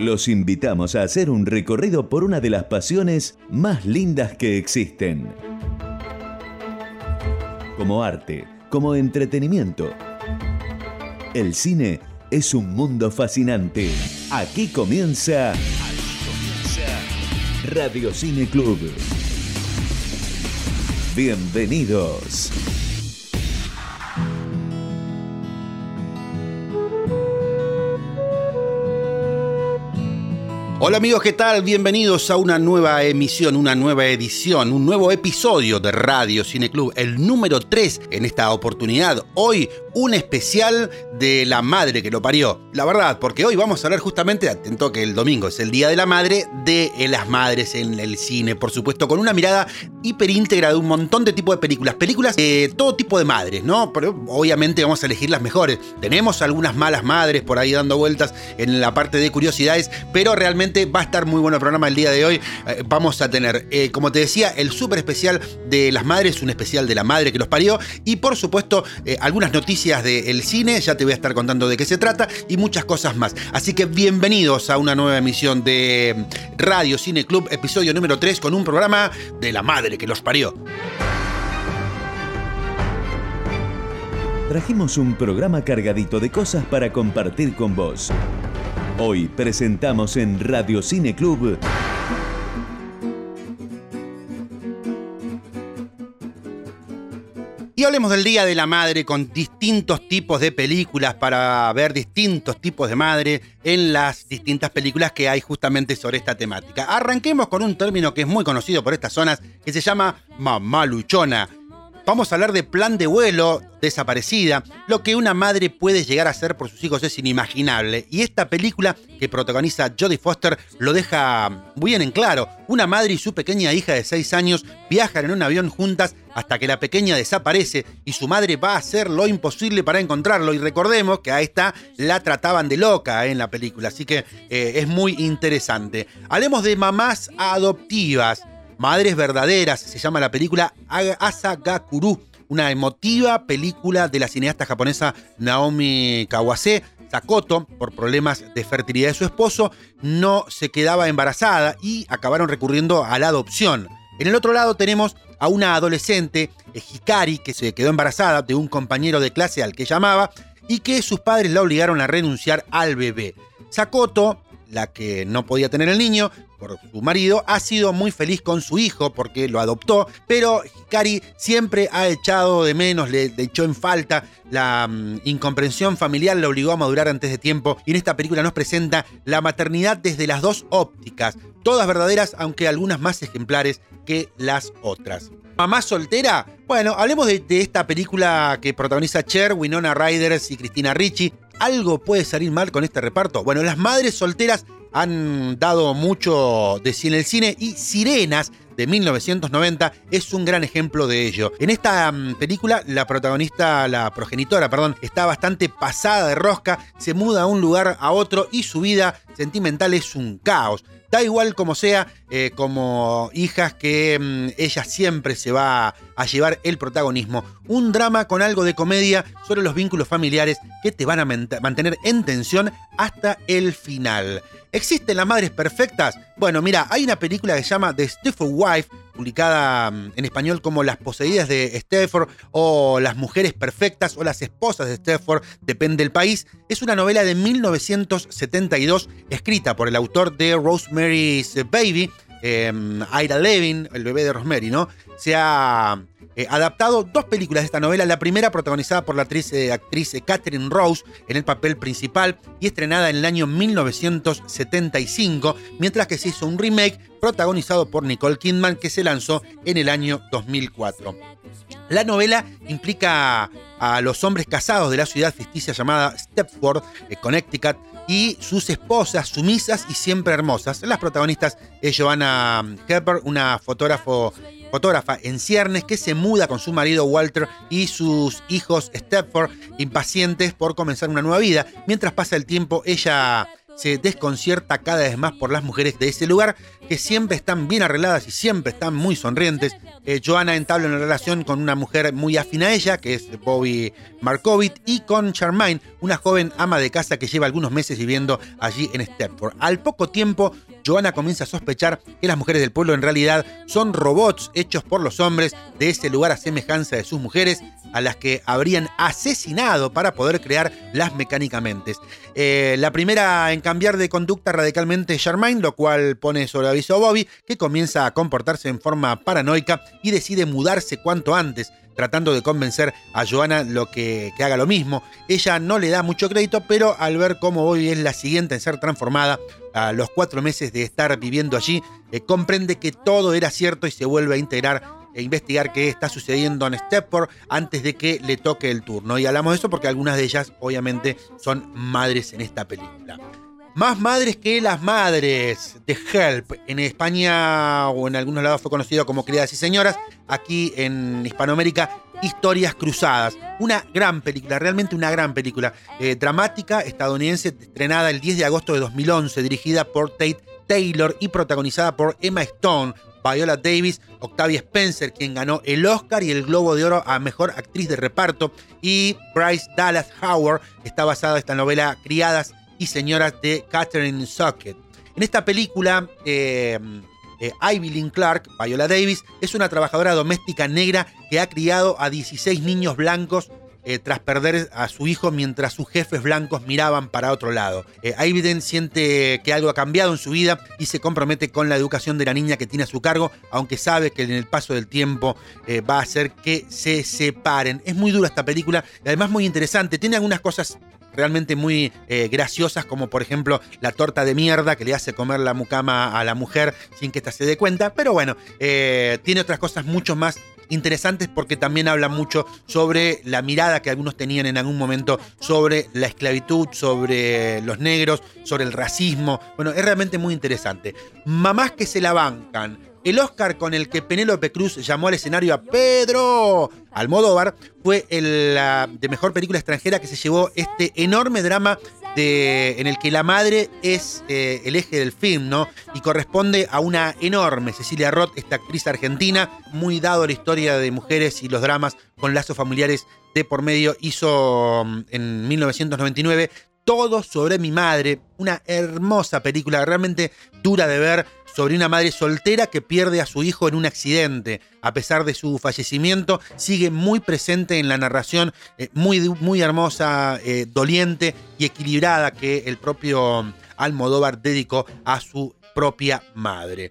Los invitamos a hacer un recorrido por una de las pasiones más lindas que existen. Como arte, como entretenimiento. El cine es un mundo fascinante. Aquí comienza, Radio Cine Club. Bienvenidos. Hola amigos, ¿qué tal? Bienvenidos a una nueva emisión, una nueva edición, un nuevo episodio de Radio Cine Club, el número 3 en esta oportunidad. Hoy un especial de la madre que lo parió. La verdad, porque hoy vamos a hablar justamente, atento que el domingo es el Día de la Madre, de las madres en el cine, por supuesto, con una mirada hiperíntegra de un montón de tipos de películas. Películas de todo tipo de madres, ¿no? Pero obviamente vamos a elegir las mejores. Tenemos algunas malas madres por ahí dando vueltas en la parte de curiosidades, pero realmente va a estar muy bueno el programa el día de hoy. Eh, vamos a tener, eh, como te decía, el súper especial de las madres, un especial de la madre que los parió, y por supuesto, eh, algunas noticias del cine, ya te voy a estar contando de qué se trata y muchas cosas más. Así que bienvenidos a una nueva emisión de Radio Cine Club, episodio número 3, con un programa de la madre que los parió. Trajimos un programa cargadito de cosas para compartir con vos. Hoy presentamos en Radio Cine Club Y hablemos del Día de la Madre con distintos tipos de películas para ver distintos tipos de madre en las distintas películas que hay justamente sobre esta temática. Arranquemos con un término que es muy conocido por estas zonas que se llama mamá luchona. Vamos a hablar de plan de vuelo, desaparecida. Lo que una madre puede llegar a hacer por sus hijos es inimaginable. Y esta película que protagoniza Jodie Foster lo deja muy bien en claro. Una madre y su pequeña hija de 6 años viajan en un avión juntas hasta que la pequeña desaparece y su madre va a hacer lo imposible para encontrarlo. Y recordemos que a esta la trataban de loca en la película, así que eh, es muy interesante. Hablemos de mamás adoptivas. Madres Verdaderas, se llama la película Asagakuru, una emotiva película de la cineasta japonesa Naomi Kawase. Sakoto, por problemas de fertilidad de su esposo, no se quedaba embarazada y acabaron recurriendo a la adopción. En el otro lado tenemos a una adolescente, Hikari, que se quedó embarazada de un compañero de clase al que llamaba y que sus padres la obligaron a renunciar al bebé. Sakoto la que no podía tener el niño, por su marido, ha sido muy feliz con su hijo porque lo adoptó, pero Hikari siempre ha echado de menos, le, echó en falta, la mm, incomprensión familiar le obligó a madurar antes de tiempo y en esta película nos presenta la maternidad desde las dos ópticas, todas verdaderas, aunque algunas más ejemplares que las otras. ¿Mamá soltera? Bueno, hablemos de, de esta película que protagoniza Cher, Winona Riders y Cristina Ricci, ¿Algo puede salir mal con este reparto? Bueno, las madres solteras han dado mucho de sí en el cine y Sirenas de 1990 es un gran ejemplo de ello. En esta mm, película la protagonista, la progenitora, perdón, está bastante pasada de rosca, se muda a un lugar a otro y su vida sentimental es un caos. Da igual como sea, eh, como hijas que mm, ella siempre se va a llevar el protagonismo. Un drama con algo de comedia sobre los vínculos familiares que te van a mantener en tensión hasta el final. ¿Existen las madres perfectas? Bueno, mira, hay una película que se llama The Stepford Wife, publicada mm, en español como Las poseídas de Stepford o Las mujeres perfectas o Las esposas de Stepford, depende del país. Es una novela de 1972 escrita por el autor de Rosemary's Baby, eh, Ira Levin, el bebé de Rosemary, ¿no? Se ha eh, adaptado dos películas de esta novela. La primera protagonizada por la actriz, eh, actriz eh, Catherine Rose en el papel principal y estrenada en el año 1975, mientras que se hizo un remake protagonizado por Nicole Kidman que se lanzó en el año 2004. La novela implica a los hombres casados de la ciudad ficticia llamada Stepford, Connecticut, y sus esposas sumisas y siempre hermosas. Las protagonistas es Joanna Hepper, una fotógrafo fotógrafa en ciernes que se muda con su marido Walter y sus hijos Stepford, impacientes por comenzar una nueva vida. Mientras pasa el tiempo, ella se desconcierta cada vez más por las mujeres de ese lugar, que siempre están bien arregladas y siempre están muy sonrientes. Eh, Joanna entabla una relación con una mujer muy afín a ella, que es Bobby Markovic, y con Charmaine, una joven ama de casa que lleva algunos meses viviendo allí en Stepford. Al poco tiempo, Joanna comienza a sospechar que las mujeres del pueblo en realidad son robots hechos por los hombres de ese lugar a semejanza de sus mujeres, a las que habrían asesinado para poder crear las mecánicamente. Eh, la primera en cambiar de conducta radicalmente es Charmaine, lo cual pone sobre aviso a Bobby, que comienza a comportarse en forma paranoica y decide mudarse cuanto antes tratando de convencer a Joanna lo que, haga lo mismo. Ella no le da mucho crédito, pero al ver cómo Bobby es la siguiente en ser transformada, a los cuatro meses de estar viviendo allí, eh, comprende que todo era cierto y se vuelve a integrar e investigar qué está sucediendo en Stepford antes de que le toque el turno. Y hablamos de eso porque algunas de ellas obviamente son madres en esta película. Más madres que las madres de Help. En España o en algunos lados fue conocido como Criadas y Señoras. Aquí en Hispanoamérica, Historias Cruzadas. Una gran película, realmente una gran película. Eh, dramática, estadounidense, estrenada el 10 de agosto de 2011, dirigida por Tate Taylor y protagonizada por Emma Stone, Viola Davis, Octavia Spencer, quien ganó el Oscar y el Globo de Oro a Mejor Actriz de Reparto, y Bryce Dallas Howard. Está basada esta novela Criadas y Señoras de Catherine Socket. En esta película, eh, eh Clark, Viola Davis, es una trabajadora doméstica negra que ha criado a 16 niños blancos eh, tras perder a su hijo mientras sus jefes blancos miraban para otro lado. Eh, siente que algo ha cambiado en su vida y se compromete con la educación de la niña que tiene a su cargo, aunque sabe que en el paso del tiempo eh, va a hacer que se separen. Es muy dura esta película y además muy interesante. Tiene algunas cosas realmente muy eh, graciosas, como por ejemplo la torta de mierda que le hace comer la mucama a la mujer sin que ésta se dé cuenta. Pero bueno, eh, tiene otras cosas mucho más interesantes porque también habla mucho sobre la mirada que algunos tenían en algún momento sobre la esclavitud, sobre los negros, sobre el racismo. Bueno, es realmente muy interesante. Mamás que se la bancan el Oscar con el que Penélope Cruz llamó al escenario a Pedro Almodóvar fue el de mejor película extranjera que se llevó este enorme drama de, en el que la madre es eh, el eje del film, ¿no? Y corresponde a una enorme Cecilia Roth, esta actriz argentina, muy dado a la historia de mujeres y los dramas con lazos familiares de por medio, hizo mm, en 1999 todo sobre mi madre, una hermosa película, realmente dura de ver, sobre una madre soltera que pierde a su hijo en un accidente. A pesar de su fallecimiento, sigue muy presente en la narración, eh, muy, muy hermosa, eh, doliente y equilibrada que el propio Almodóvar dedicó a su propia madre.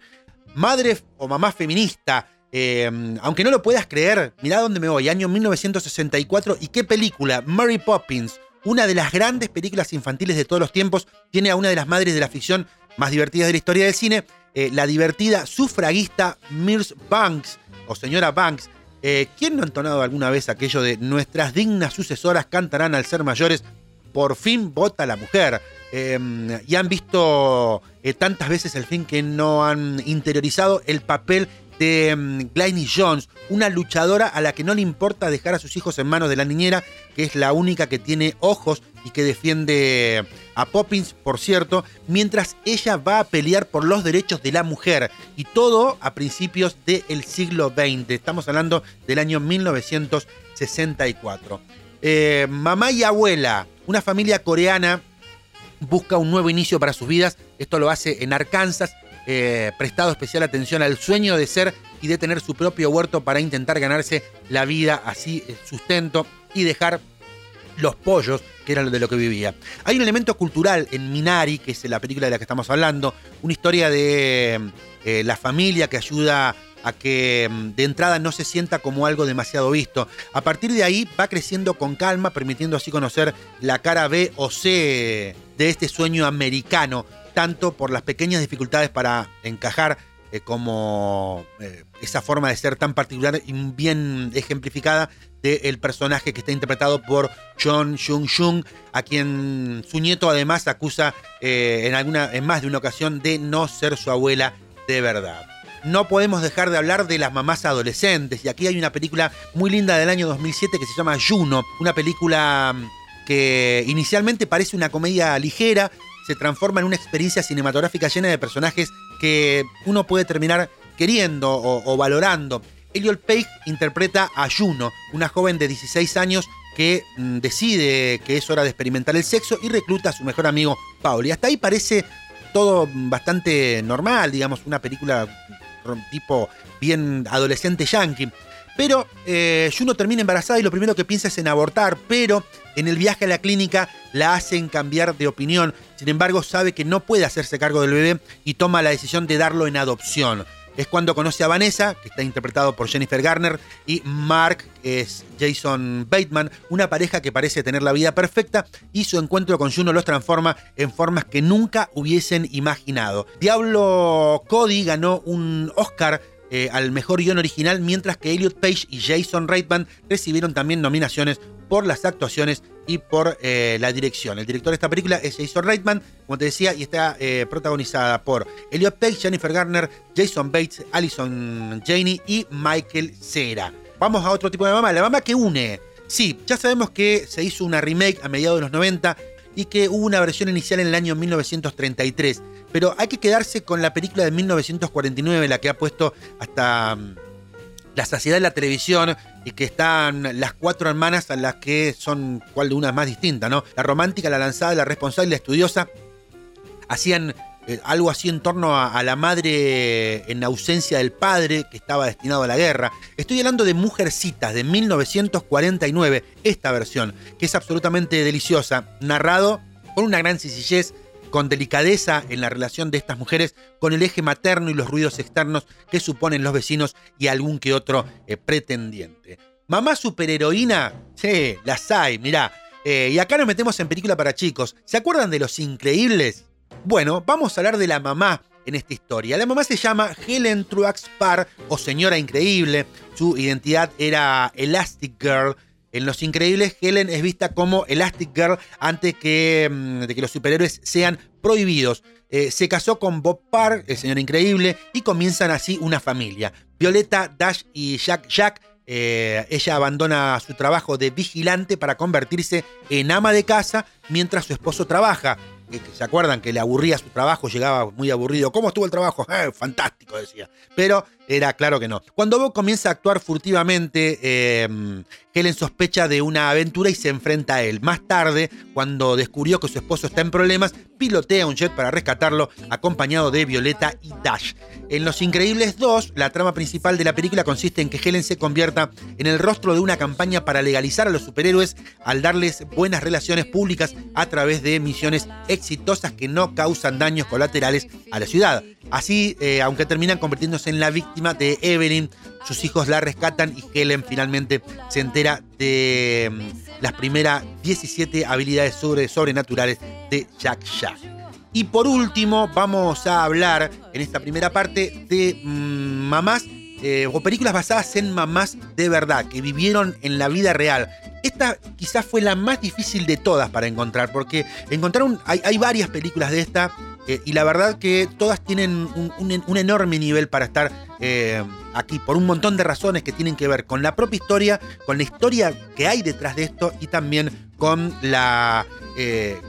Madre o mamá feminista, eh, aunque no lo puedas creer, mirá dónde me voy, año 1964 y qué película, Mary Poppins, una de las grandes películas infantiles de todos los tiempos, tiene a una de las madres de la ficción más divertidas de la historia del cine, eh, la divertida sufragista Mirs Banks, o señora Banks. Eh, ¿Quién no ha entonado alguna vez aquello de nuestras dignas sucesoras cantarán al ser mayores? Por fin vota la mujer. Em, y han visto eh, tantas veces el fin que no han interiorizado el papel de um, Jones, una luchadora a la que no le importa dejar a sus hijos en manos de la niñera, que es la única que tiene ojos y que defiende a Poppins, por cierto, mientras ella va a pelear por los derechos de la mujer. Y todo a principios del siglo XX. Estamos hablando del año 1964. Eh, mamá y abuela, una familia coreana busca un nuevo inicio para sus vidas. Esto lo hace en Arkansas eh, prestado especial atención al sueño de ser y de tener su propio huerto para intentar ganarse la vida, así eh, sustento y dejar los pollos, que era de lo que vivía. Hay un elemento cultural en Minari, que es la película de la que estamos hablando, una historia de eh, la familia que ayuda a que mm, de entrada no se sienta como algo demasiado visto. A partir de ahí va creciendo con calma, permitiendo así conocer la cara B o C de este sueño americano tanto por las pequeñas dificultades para encajar eh, como eh, esa forma de ser tan particular y bien ejemplificada del personaje que está interpretado por John Jung Jung, a quien su nieto además acusa eh, en, alguna, en más de una ocasión de no ser su abuela de verdad. No podemos dejar de hablar de las mamás adolescentes, y aquí hay una película muy linda del año 2007 que se llama Juno, una película mm, que inicialmente parece una comedia ligera, se transforma en una experiencia cinematográfica llena de personajes que uno puede terminar queriendo o, valorando. Elliot Page interpreta a Juno, una joven de 16 años que mm, decide que es hora de experimentar el sexo y recluta a su mejor amigo Paul. Y hasta ahí parece todo bastante normal, digamos, una película tipo bien adolescente yankee. Pero eh, Juno termina embarazada y lo primero que piensa es en abortar, pero en el viaje a la clínica la hacen cambiar de opinión. Sin embargo, sabe que no puede hacerse cargo del bebé y toma la decisión de darlo en adopción. Es cuando conoce a Vanessa, que está interpretado por Jennifer Garner, y Mark, que es Jason Bateman, una pareja que parece tener la vida perfecta, y su encuentro con Juno los transforma en formas que nunca hubiesen imaginado. Diablo Cody ganó un Oscar eh, al mejor guion original, mientras que Elliot Page y Jason Reitman recibieron también nominaciones por las actuaciones y por eh, la dirección. El director de esta película es Jason Reitman, como te decía, y está eh, protagonizada por Elliot Page, Jennifer Garner, Jason Bates, Allison Janey y Michael Cera. Vamos a otro tipo de mamá, la mamá que une. Sí, ya sabemos que se hizo una remake a mediados de los 90 y que hubo una versión inicial en el año 1933. Pero hay que quedarse con la película de 1949, la que ha puesto hasta mm, la saciedad de la televisión y que están las cuatro hermanas a las que son cual de una más distinta, ¿no? La romántica, la lanzada, la responsable y la estudiosa hacían eh, algo así en torno a, la madre en ausencia del padre que estaba destinado a la guerra. Estoy hablando de Mujercitas de 1949, esta versión, que es absolutamente deliciosa, narrado con una gran sencillez con delicadeza en la relación de estas mujeres con el eje materno y los ruidos externos que suponen los vecinos y algún que otro eh, pretendiente. Mamá superheroína, sí, las hay, mirá. Eh, y acá nos metemos en película para chicos. ¿Se acuerdan de Los Increíbles? Bueno, vamos a hablar de la mamá en esta historia. La mamá se llama Helen Truax Parr o Señora Increíble. Su identidad era Elastic Girl en Los Increíbles, Helen es vista como Elastic Girl antes que, mm, de que los superhéroes sean prohibidos. Eh, se casó con Bob Parr, el señor increíble, y comienzan así una familia. Violeta, Dash y Jack Jack. Eh, ella abandona su trabajo de vigilante para convertirse en ama de casa mientras su esposo trabaja que, se acuerdan que le aburría su trabajo, llegaba muy aburrido. ¿Cómo estuvo el trabajo? Eh, fantástico, decía. Pero era claro que no. Cuando Bob comienza a actuar furtivamente, em, Helen sospecha de una aventura y se enfrenta a él. Más tarde, cuando descubrió que su esposo está en problemas, pilotea un jet para rescatarlo, acompañado de Violeta y Dash. En Los Increíbles 2, la trama principal de la película consiste en que Helen se convierta en el rostro de una campaña para legalizar a los superhéroes al darles buenas relaciones públicas a través de misiones exitosas que no causan daños colaterales a la ciudad. Así, eh, aunque terminan convirtiéndose en la víctima de Evelyn, sus hijos la rescatan y Helen finalmente se entera de mm, las primeras 17 habilidades sobrenaturales de Jack Jack. Y por último, vamos a hablar en esta primera parte de mm, mamás eh, o películas basadas en mamás de verdad, que vivieron en la vida real. Esta quizás fue la más difícil de todas para encontrar, porque encontraron, hay, varias películas de esta, eh, y la verdad que todas tienen un, enorme nivel para estar eh, aquí, por un montón de razones que tienen que ver con la propia historia, con la historia que hay detrás de esto y también con la,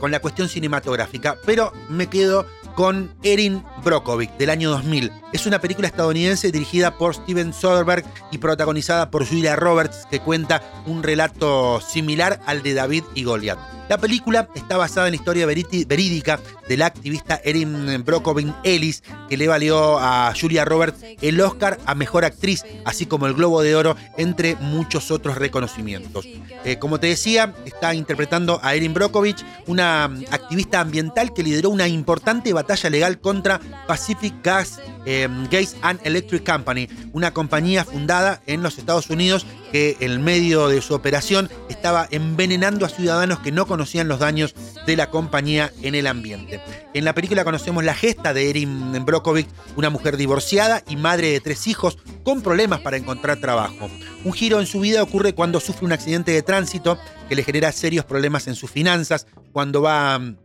con la cuestión cinematográfica. Pero me quedo con Erin Brockovich del año 2000. Es una película estadounidense dirigida por Steven Soderbergh y protagonizada por Julia Roberts que cuenta un relato similar al de David y Goliath. La película está basada en la historia verídica de la activista Erin Brockovich Ellis, que le valió a Julia Roberts el Oscar a Mejor Actriz, así como el Globo de Oro, entre muchos otros reconocimientos. Eh, como te decía, está interpretando a Erin Brockovich, una activista ambiental que lideró una importante batalla legal contra Pacific Gas, eh, Gas and Electric Company, una compañía fundada en los Estados Unidos que en medio de su operación estaba envenenando a ciudadanos que no conocían los daños de la compañía en el ambiente. En la película conocemos la gesta de Erin Brockovich, una mujer divorciada y madre de tres hijos con problemas para encontrar trabajo. Un giro en su vida ocurre cuando sufre un accidente de tránsito que le genera serios problemas en sus finanzas, cuando va mm,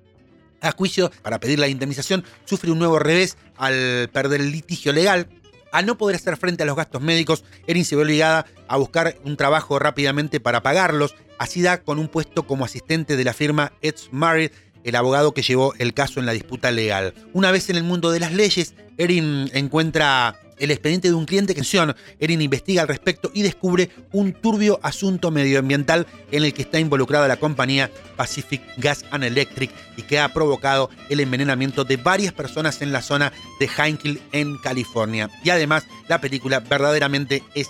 a juicio para pedir la indemnización, sufre un nuevo revés al perder el litigio legal al no poder hacer frente a los gastos médicos, Erin se ve obligada a buscar un trabajo rápidamente para pagarlos. Así da con un puesto como asistente de la firma Ed's Married el abogado que llevó el caso en la disputa legal. Una vez en el mundo de las leyes, Erin encuentra el expediente de un cliente que Erin investiga al respecto y descubre un turbio asunto medioambiental en el que está involucrada la compañía Pacific Gas and Electric y que ha provocado el envenenamiento de varias personas en la zona de Hinkle en California. Y además la película verdaderamente es,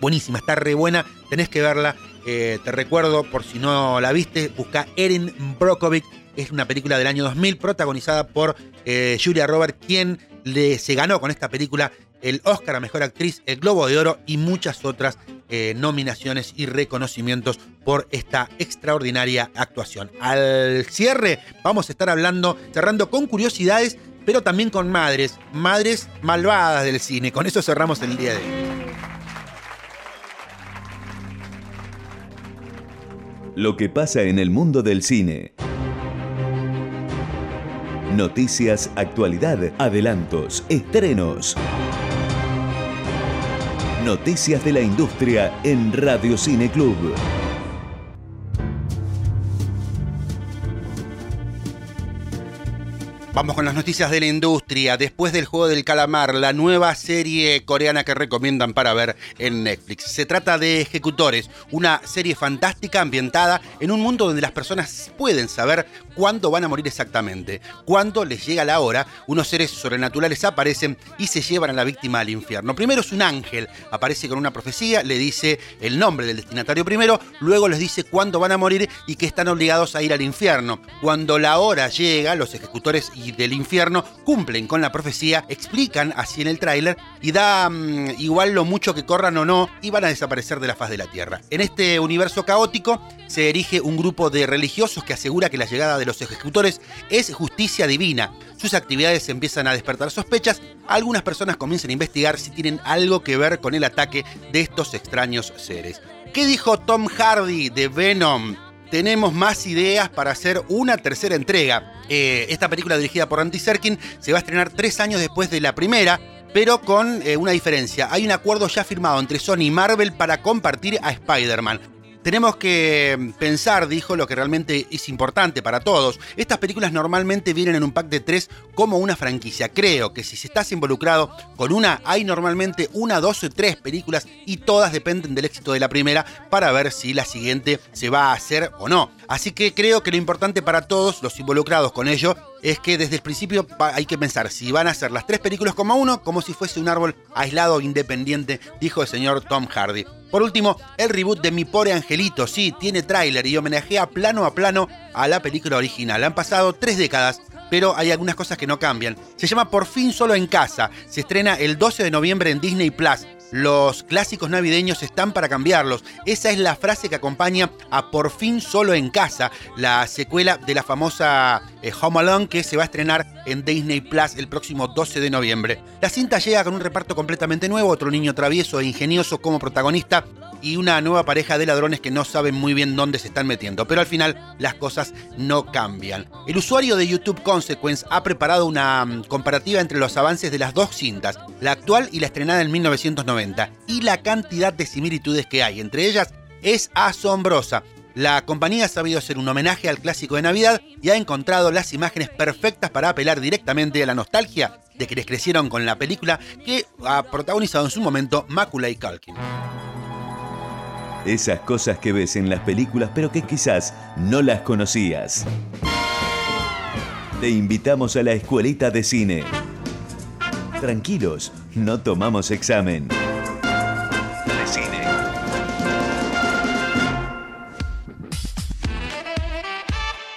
buenísima, está re buena, tenés que verla. Eh, te recuerdo, por si no la viste, busca Erin Brockovich. Es una película del año 2000 protagonizada por eh, Julia Roberts, quien le, se ganó con esta película el Oscar a Mejor Actriz, el Globo de Oro y muchas otras eh, nominaciones y reconocimientos por esta extraordinaria actuación. Al cierre vamos a estar hablando, cerrando con curiosidades, pero también con madres, madres malvadas del cine. Con eso cerramos el día de hoy. Lo que pasa en el mundo del cine. Noticias, actualidad, adelantos, estrenos. Noticias de la industria en Radio Cine Club. Vamos con las noticias de la industria. Después del juego del calamar, la nueva serie coreana que recomiendan para ver en Netflix. Se trata de Ejecutores, una serie fantástica ambientada en un mundo donde las personas pueden saber cuándo van a morir exactamente. Cuando les llega la hora, unos seres sobrenaturales aparecen y se llevan a la víctima al infierno. Primero es un ángel, aparece con una profecía, le dice el nombre del destinatario primero, luego les dice cuándo van a morir y que están obligados a ir al infierno. Cuando la hora llega, los ejecutores y del infierno cumplen con la profecía, explican así en el tráiler y da mm, igual lo mucho que corran o no y van a desaparecer de la faz de la tierra. En este universo caótico se erige un grupo de religiosos que asegura que la llegada de los ejecutores es justicia divina. Sus actividades empiezan a despertar sospechas. Algunas personas comienzan a investigar si tienen algo que ver con el ataque de estos extraños seres. ¿Qué dijo Tom Hardy de Venom? Tenemos más ideas para hacer una tercera entrega. Eh, esta película dirigida por Andy Serkin se va a estrenar tres años después de la primera, pero con eh, una diferencia. Hay un acuerdo ya firmado entre Sony y Marvel para compartir a Spider-Man tenemos que pensar, dijo, lo que realmente es importante para todos. Estas películas normalmente vienen en un pack de tres como una franquicia. Creo que si estás involucrado con una, hay normalmente una, dos o tres películas y todas dependen del éxito de la primera para ver si la siguiente se va a hacer o no. Así que creo que lo importante para todos los involucrados con ello es que desde el principio hay que pensar si van a ser las tres películas como uno, como si fuese un árbol aislado independiente, dijo el señor Tom Hardy. Por último, el reboot de Mi Pobre Angelito, sí, tiene tráiler y homenajea plano a plano a la película original. Han pasado tres décadas, pero hay algunas cosas que no cambian. Se llama Por fin solo en casa. Se estrena el 12 de noviembre en Disney Plus. Los clásicos navideños están para cambiarlos. Esa es la frase que acompaña a Por fin solo en casa, la secuela de la famosa eh, Home Alone que se va a estrenar en Disney Plus el próximo 12 de noviembre. La cinta llega con un reparto completamente nuevo, otro niño travieso e ingenioso como protagonista y una nueva pareja de ladrones que no saben muy bien dónde se están metiendo, pero al final las cosas no cambian. El usuario de YouTube Consequence ha preparado una mm, comparativa entre los avances de las dos cintas, la actual y la estrenada en 1990, y la cantidad de similitudes que hay entre ellas es asombrosa. La compañía ha sabido hacer un homenaje al clásico de Navidad y ha encontrado las imágenes perfectas para apelar directamente a la nostalgia de quienes crecieron con la película que ha protagonizado en su momento Macaulay Culkin. Esas cosas que ves en las películas pero que quizás no las conocías. Te invitamos a la escuelita de cine. Tranquilos, no tomamos examen.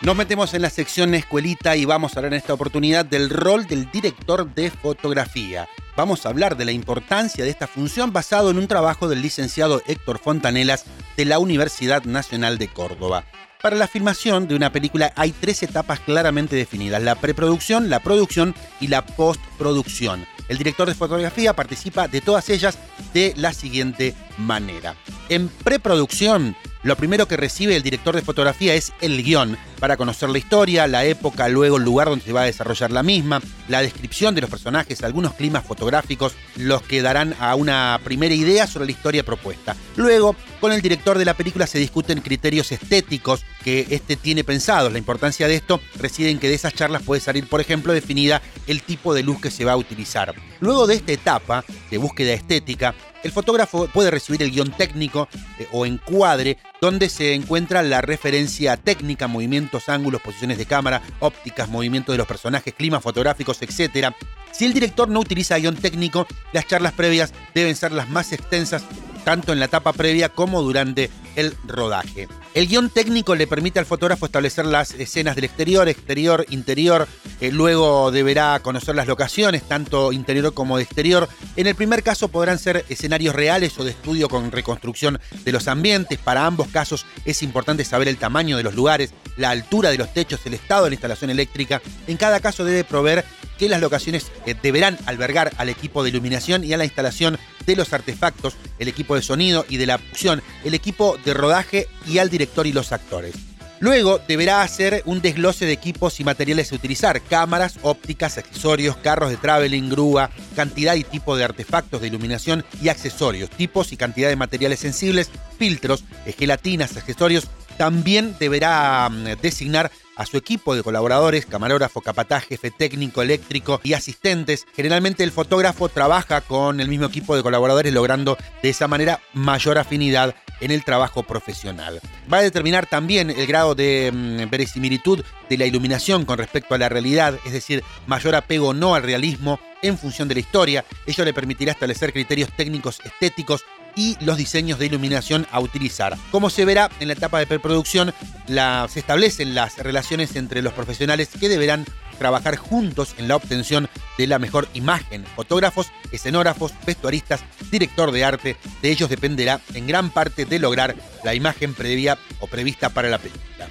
Nos metemos en la sección escuelita y vamos a hablar en esta oportunidad del rol del director de fotografía. Vamos a hablar de la importancia de esta función basado en un trabajo del licenciado Héctor Fontanelas de la Universidad Nacional de Córdoba. Para la filmación de una película hay tres etapas claramente definidas, la preproducción, la producción y la postproducción. El director de fotografía participa de todas ellas de la siguiente manera. En preproducción, lo primero que recibe el director de fotografía es el guion, para conocer la historia, la época, luego el lugar donde se va a desarrollar la misma, la descripción de los personajes, algunos climas fotográficos, los que darán a una primera idea sobre la historia propuesta. Luego, Con el director de la película se discuten criterios estéticos que este tiene pensados. La importancia de esto reside en que de esas charlas puede salir, por ejemplo, definida el tipo de luz que se va a utilizar. Luego de esta etapa de búsqueda estética, el fotógrafo puede recibir el guion técnico eh, o encuadre donde se encuentra la referencia técnica, movimientos, ángulos, posiciones de cámara, ópticas, movimientos de los personajes, climas fotográficos, etc. Si el director no utiliza guion técnico, las charlas previas deben ser las más extensas tanto en la etapa previa como durante el rodaje. El guion técnico le permite al fotógrafo establecer las escenas del exterior, exterior, interior. Eh, luego deberá conocer las locaciones, tanto interior como de exterior. En el primer caso podrán ser escenarios reales o de estudio con reconstrucción de los ambientes. Para ambos casos es importante saber el tamaño de los lugares, la altura de los techos, el estado de la instalación eléctrica. En cada caso debe proveer que las locaciones eh, deberán albergar al equipo de iluminación y a la instalación de los artefactos, el equipo de sonido y de la opción, el equipo de rodaje y al director y los actores. Luego deberá hacer un desglose de equipos y materiales a utilizar, cámaras, ópticas, accesorios, carros de traveling, grúa, cantidad y tipo de artefactos de iluminación y accesorios, tipos y cantidad de materiales sensibles, filtros, gelatinas, accesorios. También deberá mm, designar a su equipo de colaboradores, camarógrafo, capataz, jefe técnico, eléctrico y asistentes. Generalmente el fotógrafo trabaja con el mismo equipo de colaboradores logrando de esa manera mayor afinidad en el trabajo profesional. Va a determinar también el grado de mm, verisimilitud de la iluminación con respecto a la realidad, es decir, mayor apego no al realismo en función de la historia. Ello le permitirá establecer criterios técnicos estéticos y los diseños de iluminación a utilizar. Como se verá en la etapa de preproducción, se establecen las relaciones entre los profesionales que deberán trabajar juntos en la obtención de la mejor imagen. Fotógrafos, escenógrafos, vestuaristas, director de arte, de ellos dependerá en gran parte de lograr la imagen previa o prevista para la película.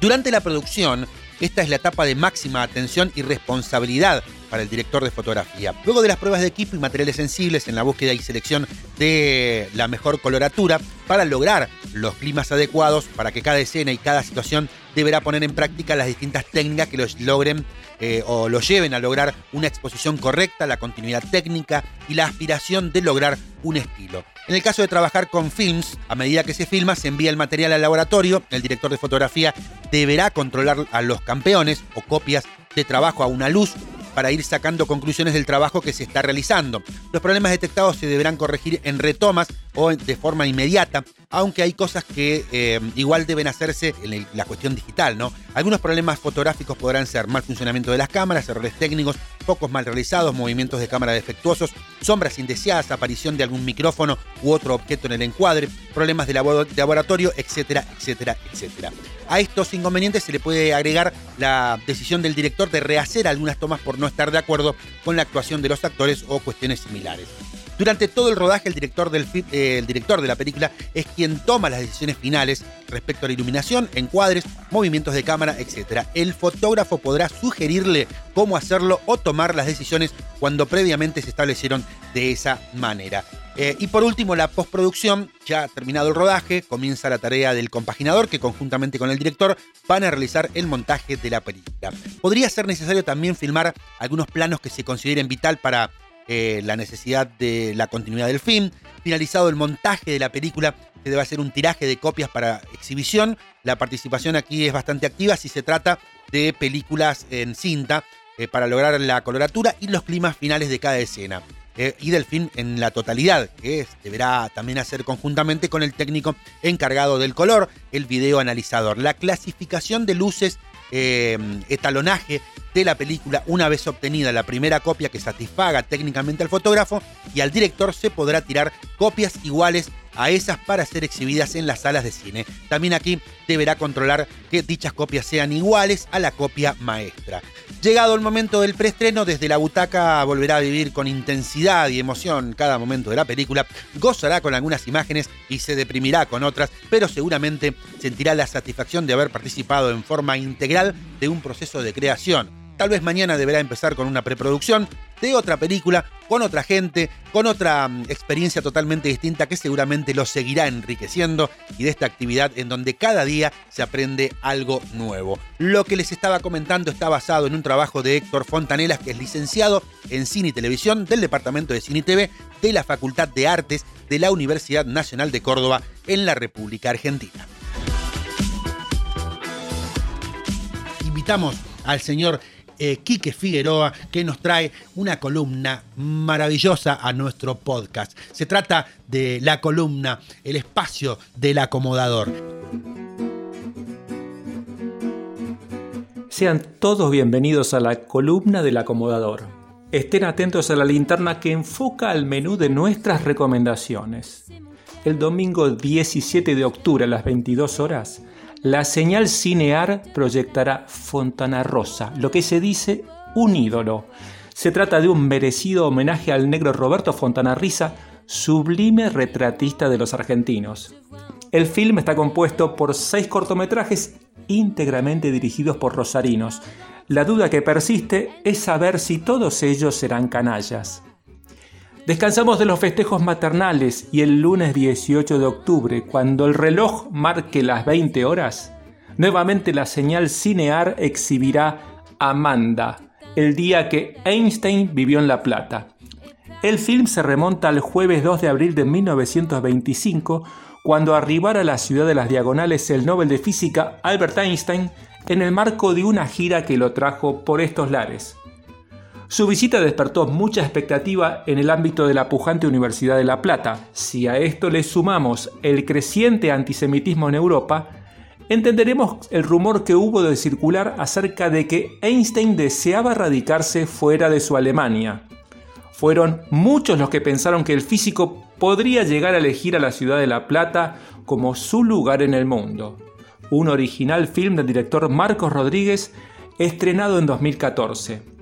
Durante la producción, esta es la etapa de máxima atención y responsabilidad para el director de fotografía. Luego de las pruebas de equipo y materiales sensibles en la búsqueda y selección de la mejor coloratura, para lograr los climas adecuados para que cada escena y cada situación deberá poner en práctica las distintas técnicas que los logren eh, o lo lleven a lograr una exposición correcta, la continuidad técnica y la aspiración de lograr un estilo. En el caso de trabajar con films, a medida que se filma, se envía el material al laboratorio, el director de fotografía deberá controlar a los campeones o copias de trabajo a una luz para ir sacando conclusiones del trabajo que se está realizando. Los problemas detectados se deberán corregir en retomas o de forma inmediata, aunque hay cosas que eh, igual deben hacerse en la cuestión digital, ¿no? Algunos problemas fotográficos podrán ser mal funcionamiento de las cámaras, errores técnicos, pocos mal realizados, movimientos de cámara defectuosos, sombras indeseadas, aparición de algún micrófono u otro objeto en el encuadre, problemas de laboratorio, etcétera, etcétera, etcétera. A estos inconvenientes se le puede agregar la decisión del director de rehacer algunas tomas por no estar de acuerdo con la actuación de los actores o cuestiones similares. Durante todo el rodaje, el director, del, eh, el director de la película es quien toma las decisiones finales respecto a la iluminación, encuadres, movimientos de cámara, etc. El fotógrafo podrá sugerirle cómo hacerlo o tomar las decisiones cuando previamente se establecieron de esa manera. Eh, y por último, la postproducción, ya terminado el rodaje, comienza la tarea del compaginador que conjuntamente con el director van a realizar el montaje de la película. Podría ser necesario también filmar algunos planos que se consideren vital para eh, la necesidad de la continuidad del film. Finalizado el montaje de la película, se debe hacer un tiraje de copias para exhibición. La participación aquí es bastante activa si se trata de películas en cinta eh, para lograr la coloratura y los climas finales de cada escena. Eh, y del film en la totalidad, que deberá también hacer conjuntamente con el técnico encargado del color, el video analizador. La clasificación de luces, eh, etalonaje de la película, una vez obtenida la primera copia que satisfaga técnicamente al fotógrafo y al director, se podrá tirar copias iguales a esas para ser exhibidas en las salas de cine. También aquí deberá controlar que dichas copias sean iguales a la copia maestra. Llegado el momento del preestreno, desde la butaca volverá a vivir con intensidad y emoción cada momento de la película, gozará con algunas imágenes y se deprimirá con otras, pero seguramente sentirá la satisfacción de haber participado en forma integral de un proceso de creación. Tal vez mañana deberá empezar con una preproducción, de otra película, con otra gente, con otra mm, experiencia totalmente distinta que seguramente lo seguirá enriqueciendo y de esta actividad en donde cada día se aprende algo nuevo. Lo que les estaba comentando está basado en un trabajo de Héctor Fontanelas, que es licenciado en cine y televisión del Departamento de Cine y TV de la Facultad de Artes de la Universidad Nacional de Córdoba en la República Argentina. Invitamos al señor eh, Quique Figueroa, que nos trae una columna maravillosa a nuestro podcast. Se trata de la columna El espacio del acomodador. Sean todos bienvenidos a la columna del acomodador. Estén atentos a la linterna que enfoca al menú de nuestras recomendaciones. El domingo 17 de octubre a las 22 horas la señal Cinear proyectará Fontana Rosa, lo que se dice un ídolo. Se trata de un merecido homenaje al negro Roberto Fontana Risa, sublime retratista de los argentinos. El film está compuesto por seis cortometrajes íntegramente dirigidos por rosarinos. La duda que persiste es saber si todos ellos serán canallas. Descansamos de los festejos maternales y el lunes 18 de octubre, cuando el reloj marque las 20 horas, nuevamente la señal Cinear exhibirá Amanda, el día que Einstein vivió en La Plata. El film se remonta al jueves 2 de abril de 1925, cuando arribara a la ciudad de las Diagonales el Nobel de Física Albert Einstein en el marco de una gira que lo trajo por estos lares. Su visita despertó mucha expectativa en el ámbito de la pujante Universidad de La Plata. Si a esto le sumamos el creciente antisemitismo en Europa, entenderemos el rumor que hubo de circular acerca de que Einstein deseaba radicarse fuera de su Alemania. Fueron muchos los que pensaron que el físico podría llegar a elegir a la ciudad de La Plata como su lugar en el mundo. Un original film del director Marcos Rodríguez estrenado en 2014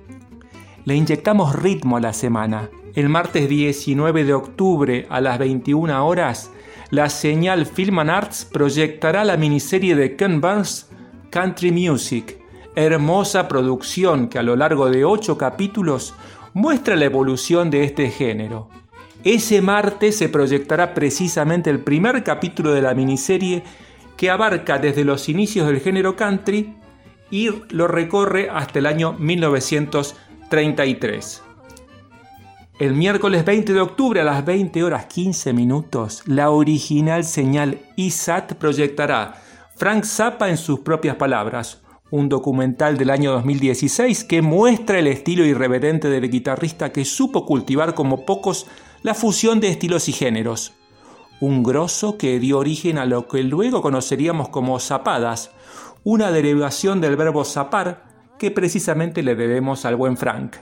le inyectamos ritmo a la semana. El martes 19 de octubre a las 21 horas, la señal Film and Arts proyectará la miniserie de Ken Burns, Country Music, hermosa producción que a lo largo de ocho capítulos muestra la evolución de este género. Ese martes se proyectará precisamente el primer capítulo de la miniserie que abarca desde los inicios del género country y lo recorre hasta el año 1900 33. El miércoles 20 de octubre a las 20 horas 15 minutos, la original señal ISAT proyectará Frank Zappa en sus propias palabras, un documental del año 2016 que muestra el estilo irreverente del guitarrista que supo cultivar como pocos la fusión de estilos y géneros. Un grosso que dio origen a lo que luego conoceríamos como zapadas, una derivación del verbo zapar, que precisamente le debemos al buen Frank.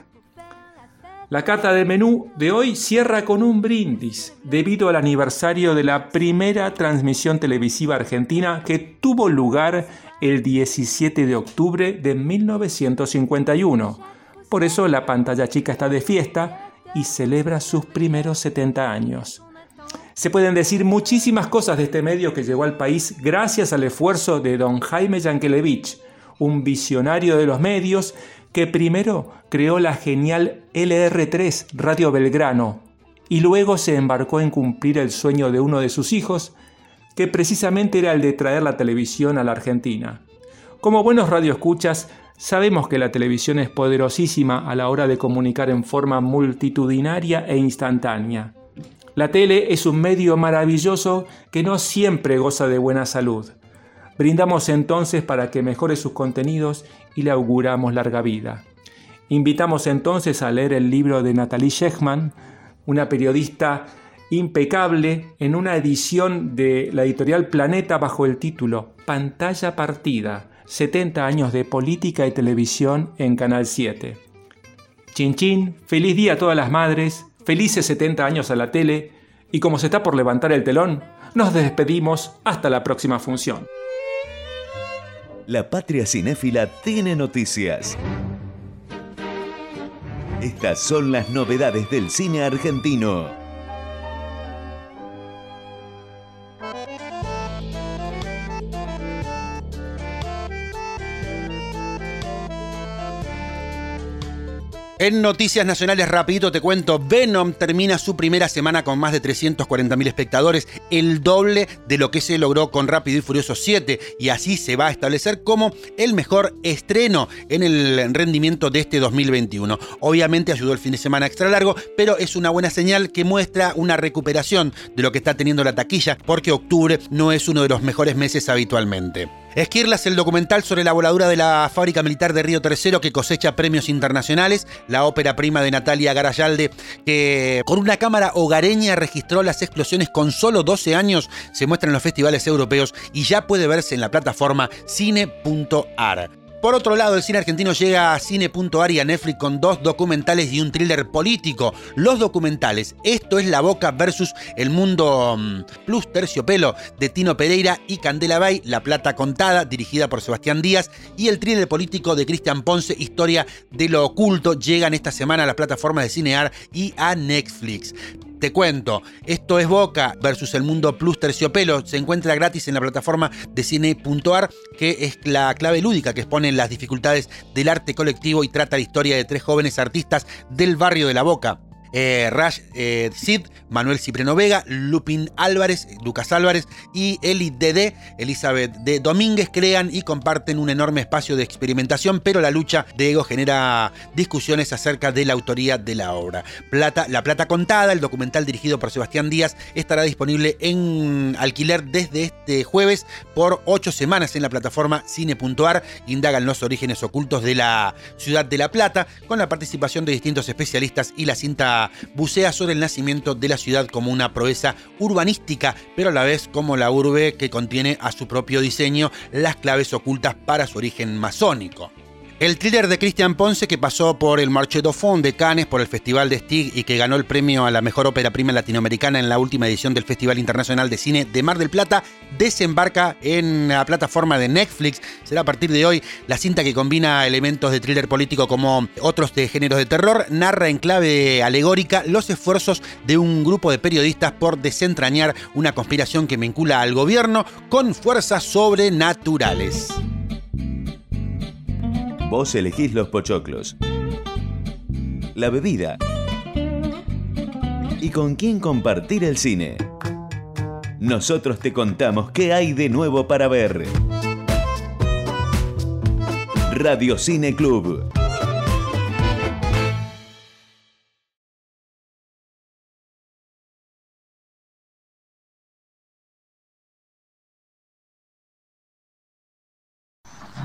La carta de menú de hoy cierra con un brindis debido al aniversario de la primera transmisión televisiva argentina que tuvo lugar el 17 de octubre de 1951. Por eso la pantalla chica está de fiesta y celebra sus primeros 70 años. Se pueden decir muchísimas cosas de este medio que llegó al país gracias al esfuerzo de don Jaime Yankelevich, un visionario de los medios que primero creó la genial LR3 Radio Belgrano y luego se embarcó en cumplir el sueño de uno de sus hijos, que precisamente era el de traer la televisión a la Argentina. Como buenos radioescuchas, sabemos que la televisión es poderosísima a la hora de comunicar en forma multitudinaria e instantánea. La tele es un medio maravilloso que no siempre goza de buena salud. Brindamos entonces para que mejore sus contenidos y le auguramos larga vida. Invitamos entonces a leer el libro de Natalie Shechman, una periodista impecable, en una edición de la editorial Planeta bajo el título Pantalla Partida, 70 años de política y televisión en Canal 7. Chin chin, feliz día a todas las madres, felices 70 años a la tele, y como se está por levantar el telón, nos despedimos hasta la próxima función. La Patria Cinéfila tiene noticias. Estas son las novedades del cine argentino. En noticias nacionales rapidito te cuento, Venom termina su primera semana con más de 340.000 espectadores, el doble de lo que se logró con Rápido y Furioso 7 y así se va a establecer como el mejor estreno en el rendimiento de este 2021. Obviamente ayudó el fin de semana extra largo, pero es una buena señal que muestra una recuperación de lo que está teniendo la taquilla porque octubre no es uno de los mejores meses habitualmente. Esquirlas, el documental sobre la voladura de la fábrica militar de Río Tercero que cosecha premios internacionales, la ópera prima de Natalia Garayalde, que con una cámara hogareña registró las explosiones con solo 12 años, se muestra en los festivales europeos y ya puede verse en la plataforma cine.ar. Por otro lado, el cine argentino llega a Cine.ar y a Netflix con dos documentales y un thriller político. Los documentales, esto es La Boca versus El Mundo mm, Plus Terciopelo de Tino Pereira y Candela Bay, La Plata Contada, dirigida por Sebastián Díaz, y el thriller político de Cristian Ponce, Historia de lo Oculto, llegan esta semana a las plataformas de Cinear y a Netflix. Te cuento, esto es Boca versus El Mundo Plus Terciopelo. Se encuentra gratis en la plataforma de cine.ar, que es la clave lúdica que expone las dificultades del arte colectivo y trata la historia de tres jóvenes artistas del barrio de la Boca eh, Rash eh, Sid, Manuel Cipriano Vega, Lupin Álvarez, Lucas Álvarez y Eli Dede, Elizabeth de Domínguez crean y comparten un enorme espacio de experimentación, pero la lucha de ego genera discusiones acerca de la autoría de la obra. Plata, la Plata Contada, el documental dirigido por Sebastián Díaz, estará disponible en alquiler desde este jueves por ocho semanas en la plataforma cine.ar. Indagan los orígenes ocultos de la ciudad de La Plata, con la participación de distintos especialistas y la cinta bucea sobre el nacimiento de la ciudad como una proeza urbanística, pero a la vez como la urbe que contiene a su propio diseño las claves ocultas para su origen masónico. El thriller de Cristian Ponce, que pasó por el Marché Dauphin de Cannes, por el Festival de Stig y que ganó el premio a la mejor ópera prima latinoamericana en la última edición del Festival Internacional de Cine de Mar del Plata, desembarca en la plataforma de Netflix. Será a partir de hoy la cinta que combina elementos de thriller político como otros de géneros de terror, narra en clave alegórica los esfuerzos de un grupo de periodistas por desentrañar una conspiración que vincula al gobierno con fuerzas sobrenaturales. Vos elegís los pochoclos. La bebida. ¿Y con quién compartir el cine? Nosotros te contamos qué hay de nuevo para ver. Radio Cine Club.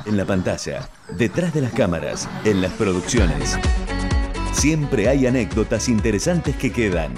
En la pantalla, detrás de las cámaras, en las producciones. Siempre hay anécdotas interesantes que quedan.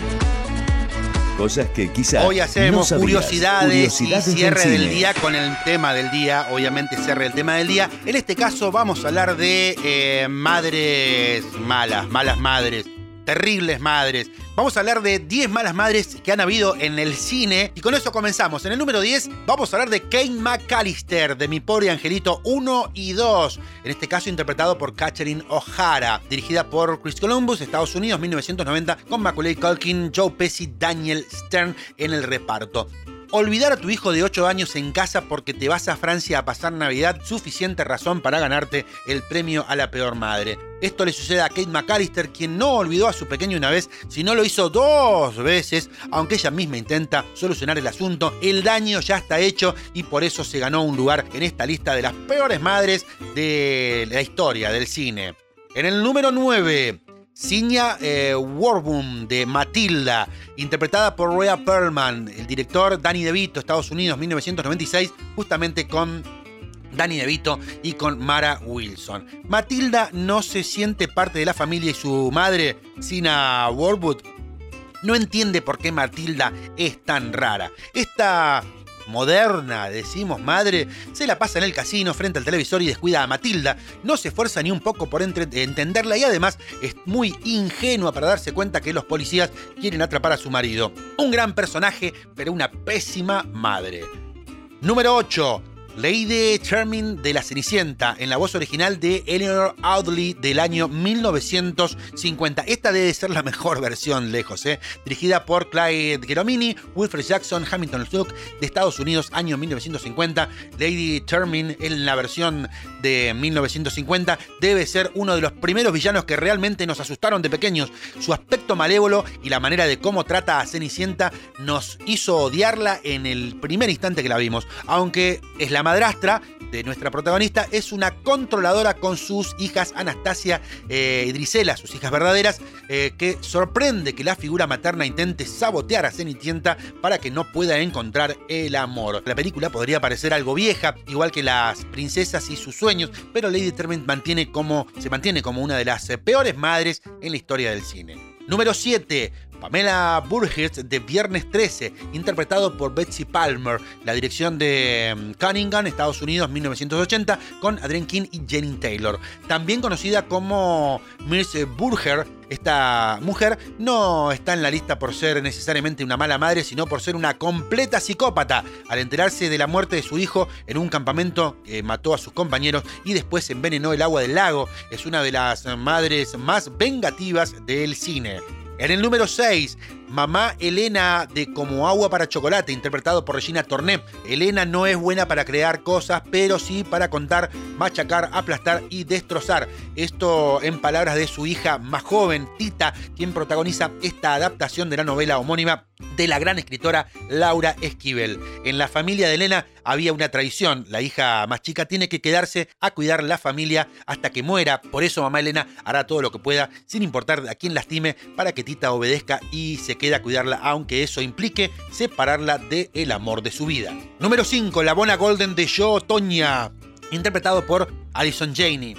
Cosas que quizás. Hoy hacemos curiosidades, y cierre del, día con el tema del día. Obviamente, cierre el tema del día. En este caso, vamos a hablar de eh, madres malas, malas madres terribles madres. Vamos a hablar de 10 malas madres que han habido en el cine. Y con eso comenzamos. En el número 10 vamos a hablar de Kane McAllister, de Mi Pobre Angelito 1 y 2. En este caso interpretado por Catherine O'Hara. Dirigida por Chris Columbus, Estados Unidos, 1990, con Macaulay Culkin, Joe Pesci, Daniel Stern en el reparto. Olvidar a tu hijo de 8 años en casa porque te vas a Francia a pasar Navidad, suficiente razón para ganarte el premio a la peor madre. Esto le sucede a Kate McAllister, quien no olvidó a su pequeño una vez, sino lo hizo dos veces, aunque ella misma intenta solucionar el asunto. El daño ya está hecho y por eso se ganó un lugar en esta lista de las peores madres de la historia del cine. En el número 9, Sinya eh, Warboom de Matilda, interpretada por Rhea Perlman, el director Danny DeVito, Estados Unidos, 1996, justamente con Danny DeVito y con Mara Wilson. Matilda no se siente parte de la familia y su madre, Sina Warwood, no entiende por qué Matilda es tan rara. Esta moderna, decimos madre, se la pasa en el casino frente al televisor y descuida a Matilda, no se esfuerza ni un poco por entenderla y además es muy ingenua para darse cuenta que los policías quieren atrapar a su marido. Un gran personaje, pero una pésima madre. Número 8. Lady Charming de La Cenicienta, en la voz original de Eleanor Audley del año 1950. Esta debe ser la mejor versión, lejos, ¿eh? Dirigida por Clyde Geromini, Wilfred Jackson, Hamilton Snook de Estados Unidos, año 1950. Lady Charming en la versión de 1950 debe ser uno de los primeros villanos que realmente nos asustaron de pequeños. Su aspecto malévolo y la manera de cómo trata a Cenicienta nos hizo odiarla en el primer instante que la vimos, aunque es la madrastra de nuestra protagonista, es una controladora con sus hijas Anastasia eh, y Drisela, sus hijas verdaderas, eh, que sorprende que la figura materna intente sabotear a Cenicienta para que no pueda encontrar el amor. La película podría parecer algo vieja, igual que las princesas y sus sueños, pero Lady Determined mantiene como, se mantiene como una de las peores madres en la historia del cine. Número 7. Pamela Burgess de Viernes 13, interpretado por Betsy Palmer, la dirección de mm, Cunningham, Estados Unidos, 1980, con Adrienne King y Jenny Taylor. También conocida como Miss Burger, esta mujer no está en la lista por ser necesariamente una mala madre, sino por ser una completa psicópata. Al enterarse de la muerte de su hijo en un campamento que mató a sus compañeros y después envenenó el agua del lago, es una de las madres más vengativas del cine. En el número 6, Mamá Elena de Como Agua para Chocolate, interpretado por Regina Torné. Elena no es buena para crear cosas, pero sí para contar, machacar, aplastar y destrozar. Esto en palabras de su hija más joven, Tita, quien protagoniza esta adaptación de la novela homónima de la gran escritora Laura Esquivel. En la familia de Elena había una tradición. La hija más chica tiene que quedarse a cuidar la familia hasta que muera. Por eso mamá Elena hará todo lo que pueda, sin importar a quién lastime, para que Tita obedezca y se quede a cuidarla, aunque eso implique separarla del amor de su vida. Número 5. La Bona Golden de Joe Toña, interpretado por Alison Janey.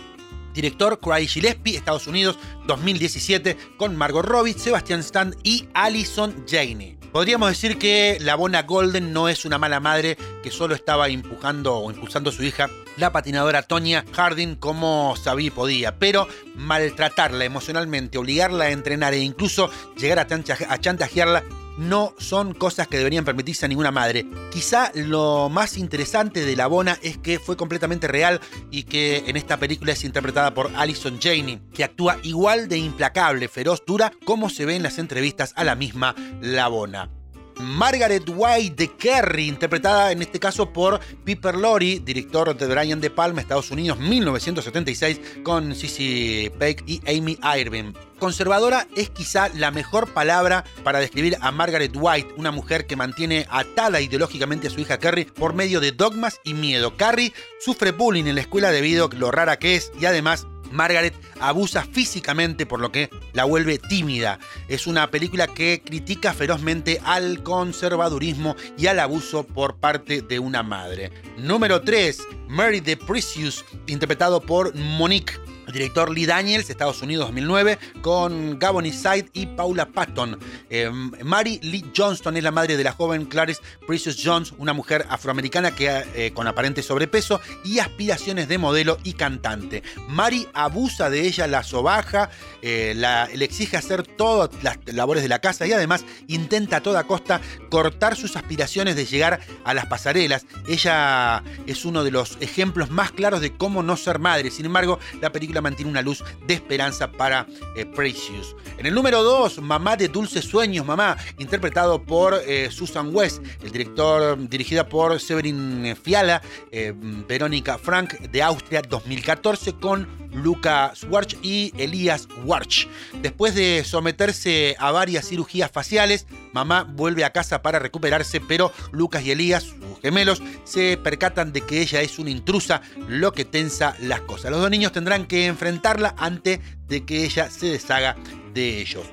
Director Craig Gillespie, Estados Unidos, 2017, con Margot Robbie, Sebastian Stan y Alison Janey. Podríamos decir que la Bona Golden no es una mala madre que solo estaba empujando o impulsando a su hija, la patinadora Tonya Harding, como sabía y podía, pero maltratarla emocionalmente, obligarla a entrenar e incluso llegar a chantajearla no son cosas que deberían permitirse a ninguna madre. Quizá lo más interesante de la Bona es que fue completamente real y que en esta película es interpretada por Alison Janey, que actúa igual de implacable, feroz, dura, como se ve en las entrevistas a la misma La Bona. Margaret White de Kerry, interpretada en este caso por Piper Laurie, director de Brian De Palma, Estados Unidos, 1976, con Sissy Peck y Amy Irving. Conservadora es quizá la mejor palabra para describir a Margaret White, una mujer que mantiene atada ideológicamente a su hija Carrie por medio de dogmas y miedo. Carrie sufre bullying en la escuela debido a lo rara que es y además Margaret abusa físicamente por lo que la vuelve tímida. Es una película que critica ferozmente al conservadurismo y al abuso por parte de una madre. Número 3, Mary the Precious, interpretado por Monique director Lee Daniels, Estados Unidos 2009, con Gabon Side y Paula Patton. Eh, Mary Lee Johnston es la madre de la joven Clarice Precious Jones, una mujer afroamericana que, eh, con aparente sobrepeso y aspiraciones de modelo y cantante. Mary abusa de ella, la sobaja, eh, le exige hacer todas las labores de la casa y además intenta a toda costa cortar sus aspiraciones de llegar a las pasarelas. Ella es uno de los ejemplos más claros de cómo no ser madre. Sin embargo, la película mantiene una luz de esperanza para eh, Precious. En el número 2, Mamá de Dulces Sueños, Mamá, interpretado por eh, Susan West, el director dirigida por Severin Fiala, eh, Verónica Frank de Austria 2014 con Luca Schwartz y Elías Warch. Después de someterse a varias cirugías faciales, mamá vuelve a casa para recuperarse, pero Lucas y Elías, sus gemelos, se percatan de que ella es una intrusa, lo que tensa las cosas. Los dos niños tendrán que enfrentarla antes de que ella se deshaga de ellos.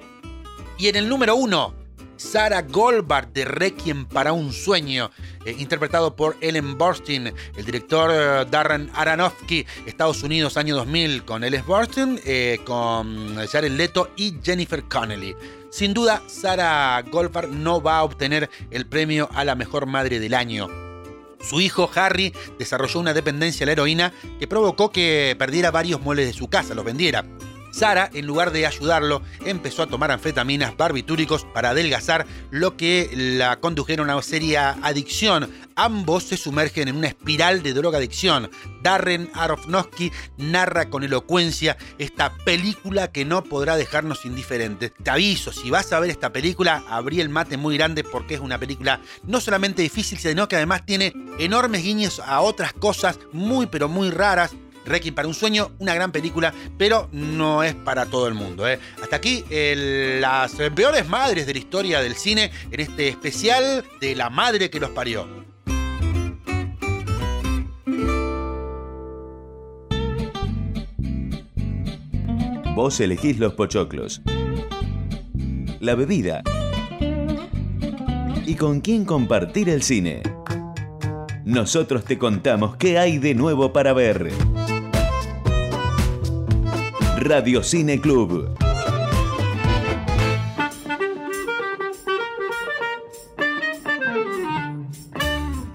Y en el número uno, Sarah Goldberg de Requiem para un sueño, eh, interpretado por Ellen Burstyn, el director eh, Darren Aronofsky, Estados Unidos, año 2000, con Ellen Burstyn, eh, con Jared Leto y Jennifer Connelly. Sin duda, Sarah Goldberg no va a obtener el premio a la mejor madre del año. Su hijo Harry desarrolló una dependencia a la heroína que provocó que perdiera varios muebles de su casa, los vendiera. Sara, en lugar de ayudarlo, empezó a tomar anfetaminas barbitúricos para adelgazar, lo que la condujeron a una seria adicción. Ambos se sumergen en una espiral de drogadicción. Darren Aronofsky narra con elocuencia esta película que no podrá dejarnos indiferentes. Te aviso, si vas a ver esta película, abrí el mate muy grande porque es una película no solamente difícil, sino que además tiene enormes guiños a otras cosas muy pero muy raras Requiem para un sueño, una gran película, pero no es para todo el mundo. ¿eh? Hasta aquí las peores madres de la historia del cine en este especial de la madre que los parió. Vos elegís los pochoclos, la bebida y con quién compartir el cine. Nosotros te contamos qué hay de nuevo para ver. Radio Cine Club.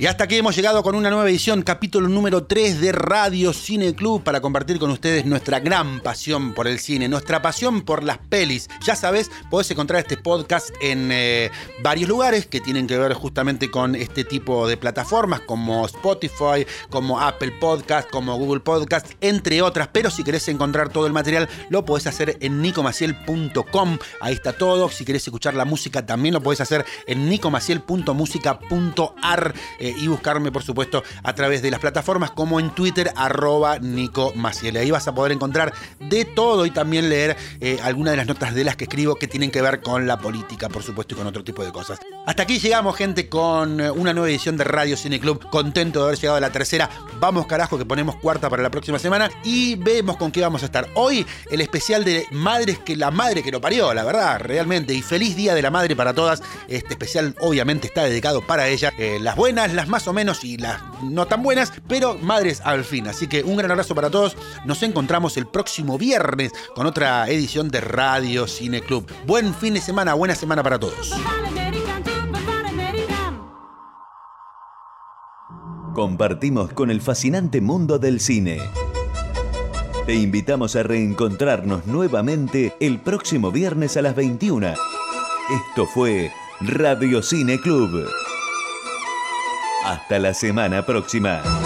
Y hasta aquí hemos llegado con una nueva edición, capítulo número 3 de Radio Cine Club, para compartir con ustedes nuestra gran pasión por el cine, nuestra pasión por las pelis. Ya sabes, podés encontrar este podcast en eh, varios lugares que tienen que ver justamente con este tipo de plataformas, como Spotify, como Apple Podcast, como Google Podcast, entre otras. Pero si querés encontrar todo el material, lo podés hacer en nicomaciel.com. Ahí está todo. Si querés escuchar la música, también lo podés hacer en nicomaciel.musica.ar y buscarme, por supuesto, a través de las plataformas como en Twitter, arroba Nico Maciel. Ahí vas a poder encontrar de todo y también leer eh, algunas de las notas de las que escribo que tienen que ver con la política, por supuesto, y con otro tipo de cosas. Hasta aquí llegamos, gente, con eh, una nueva edición de Radio Cine Club. Contento de haber llegado a la tercera. Vamos, carajo, que ponemos cuarta para la próxima semana y vemos con qué vamos a estar. Hoy, el especial de Madres que la madre que lo parió, la verdad, realmente. Y feliz Día de la Madre para todas. Este especial, obviamente, está dedicado para ella. Eh, las buenas, las más o menos y las no tan buenas, pero madres al fin. Así que un gran abrazo para todos. Nos encontramos el próximo viernes con otra edición de Radio Cine Club. Buen fin de semana, buena semana para todos. Compartimos con el fascinante mundo del cine. Te invitamos a reencontrarnos nuevamente el próximo viernes a las 21. Esto fue Radio Cine Club. Hasta la semana próxima.